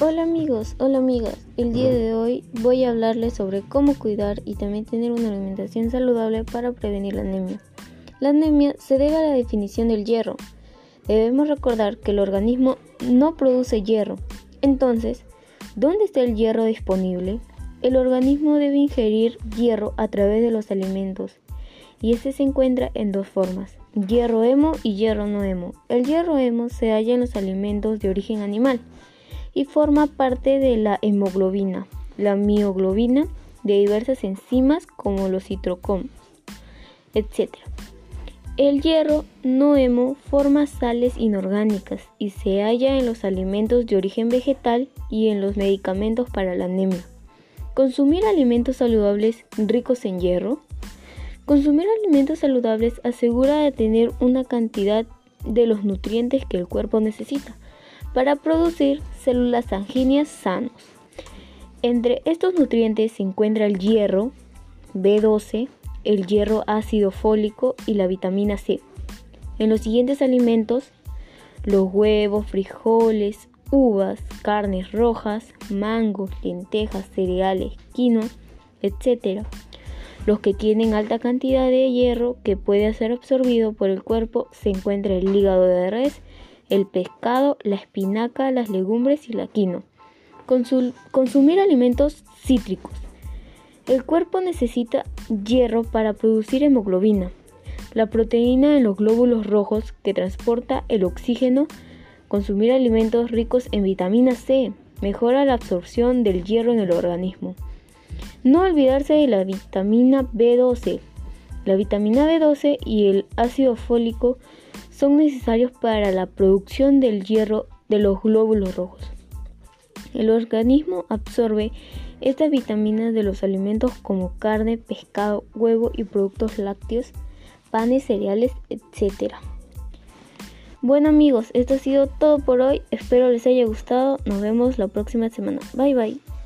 Hola amigos, hola amigas. El día de hoy voy a hablarles sobre cómo cuidar y también tener una alimentación saludable para prevenir la anemia. La anemia se debe a la definición del hierro. Debemos recordar que el organismo no produce hierro. Entonces, ¿dónde está el hierro disponible? El organismo debe ingerir hierro a través de los alimentos y este se encuentra en dos formas, hierro hemo y hierro no hemo. El hierro hemo se halla en los alimentos de origen animal y forma parte de la hemoglobina, la mioglobina, de diversas enzimas como los citrocom, etc. El hierro no hemo forma sales inorgánicas y se halla en los alimentos de origen vegetal y en los medicamentos para la anemia. Consumir alimentos saludables ricos en hierro Consumir alimentos saludables asegura de tener una cantidad de los nutrientes que el cuerpo necesita para producir células sanguíneas sanos. Entre estos nutrientes se encuentra el hierro, B12, el hierro ácido fólico y la vitamina C. En los siguientes alimentos, los huevos, frijoles, uvas, carnes rojas, mangos, lentejas, cereales, quinoa, etc los que tienen alta cantidad de hierro que puede ser absorbido por el cuerpo se encuentra el hígado de res, el pescado, la espinaca, las legumbres y la quinoa. consumir alimentos cítricos. El cuerpo necesita hierro para producir hemoglobina, la proteína en los glóbulos rojos que transporta el oxígeno. Consumir alimentos ricos en vitamina C mejora la absorción del hierro en el organismo. No olvidarse de la vitamina B12. La vitamina B12 y el ácido fólico son necesarios para la producción del hierro de los glóbulos rojos. El organismo absorbe estas vitaminas de los alimentos como carne, pescado, huevo y productos lácteos, panes, cereales, etc. Bueno amigos, esto ha sido todo por hoy. Espero les haya gustado. Nos vemos la próxima semana. Bye bye.